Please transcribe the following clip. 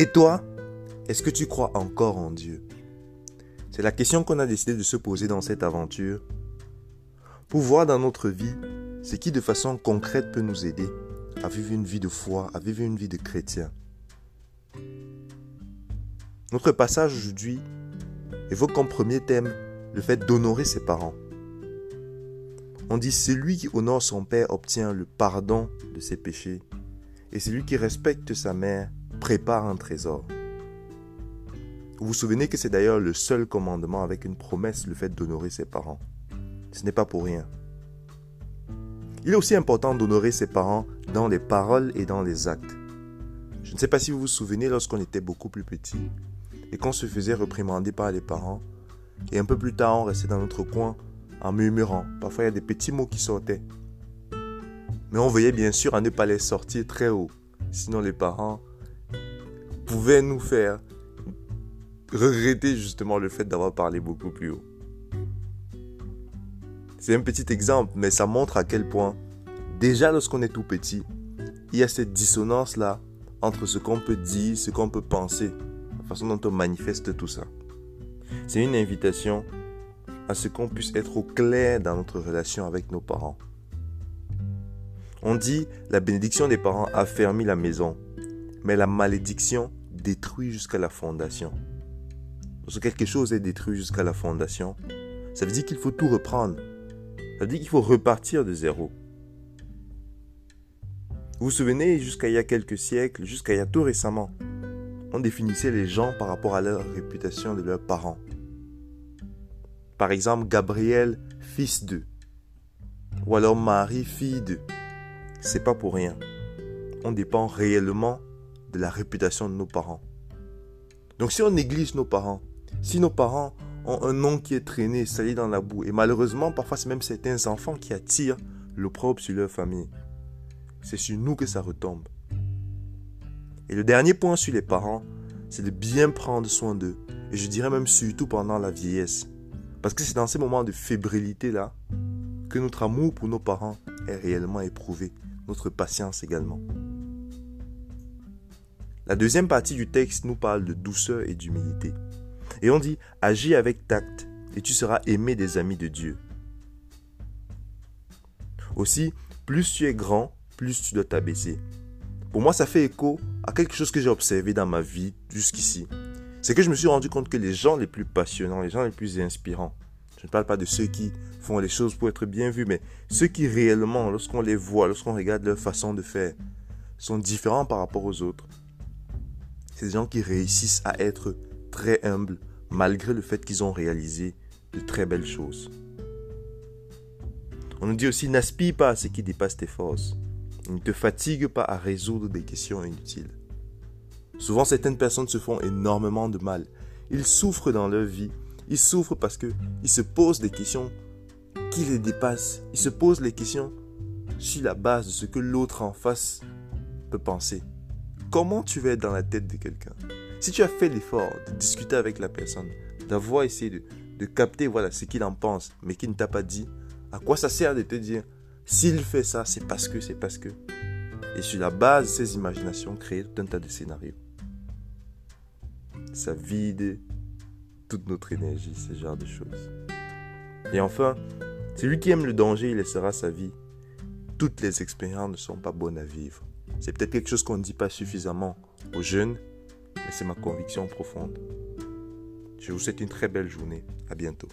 Et toi, est-ce que tu crois encore en Dieu? C'est la question qu'on a décidé de se poser dans cette aventure pour voir dans notre vie ce qui de façon concrète peut nous aider à vivre une vie de foi, à vivre une vie de chrétien. Notre passage aujourd'hui évoque comme premier thème le fait d'honorer ses parents. On dit celui qui honore son père obtient le pardon de ses péchés, et celui qui respecte sa mère prépare un trésor. Vous vous souvenez que c'est d'ailleurs le seul commandement avec une promesse, le fait d'honorer ses parents. Ce n'est pas pour rien. Il est aussi important d'honorer ses parents dans les paroles et dans les actes. Je ne sais pas si vous vous souvenez lorsqu'on était beaucoup plus petit et qu'on se faisait reprimander par les parents, et un peu plus tard on restait dans notre coin en murmurant. Parfois, il y a des petits mots qui sortaient. Mais on veillait bien sûr à ne pas les sortir très haut. Sinon, les parents pouvaient nous faire regretter justement le fait d'avoir parlé beaucoup plus haut. C'est un petit exemple, mais ça montre à quel point, déjà lorsqu'on est tout petit, il y a cette dissonance-là entre ce qu'on peut dire, ce qu'on peut penser, la façon dont on manifeste tout ça. C'est une invitation à ce qu'on puisse être au clair dans notre relation avec nos parents. On dit la bénédiction des parents affermit la maison, mais la malédiction détruit jusqu'à la fondation. Lorsque quelque chose est détruit jusqu'à la fondation, ça veut dire qu'il faut tout reprendre. Ça veut dire qu'il faut repartir de zéro. Vous vous souvenez, jusqu'à il y a quelques siècles, jusqu'à il y a tout récemment, on définissait les gens par rapport à leur réputation de leurs parents. Par exemple, Gabriel, fils d'eux. Ou alors Marie, fille d'eux. C'est pas pour rien. On dépend réellement de la réputation de nos parents. Donc si on néglige nos parents, si nos parents ont un nom qui est traîné, sali dans la boue, et malheureusement parfois c'est même certains enfants qui attirent l'opprobre sur leur famille, c'est sur nous que ça retombe. Et le dernier point sur les parents, c'est de bien prendre soin d'eux, et je dirais même surtout pendant la vieillesse. Parce que c'est dans ces moments de fébrilité-là que notre amour pour nos parents est réellement éprouvé, notre patience également. La deuxième partie du texte nous parle de douceur et d'humilité. Et on dit, agis avec tact et tu seras aimé des amis de Dieu. Aussi, plus tu es grand, plus tu dois t'abaisser. Pour moi, ça fait écho à quelque chose que j'ai observé dans ma vie jusqu'ici c'est que je me suis rendu compte que les gens les plus passionnants, les gens les plus inspirants, je ne parle pas de ceux qui font les choses pour être bien vus, mais ceux qui réellement, lorsqu'on les voit, lorsqu'on regarde leur façon de faire, sont différents par rapport aux autres. C'est des gens qui réussissent à être très humbles malgré le fait qu'ils ont réalisé de très belles choses. On nous dit aussi n'aspire pas à ce qui dépasse tes forces. Ne te fatigue pas à résoudre des questions inutiles. Souvent, certaines personnes se font énormément de mal. Ils souffrent dans leur vie. Ils souffrent parce qu'ils se posent des questions qui les dépassent. Ils se posent les questions sur la base de ce que l'autre en face peut penser. Comment tu vas être dans la tête de quelqu'un? Si tu as fait l'effort de discuter avec la personne, d'avoir essayé de, capter voilà, ce qu'il en pense, mais qu'il ne t'a pas dit, à quoi ça sert de te dire s'il fait ça, c'est parce que, c'est parce que? Et sur la base de ces imaginations, créer tout un tas de scénarios ça vide toute notre énergie, ce genre de choses. Et enfin, celui qui aime le danger, il laissera sa vie. Toutes les expériences ne sont pas bonnes à vivre. C'est peut-être quelque chose qu'on ne dit pas suffisamment aux jeunes, mais c'est ma conviction profonde. Je vous souhaite une très belle journée. À bientôt.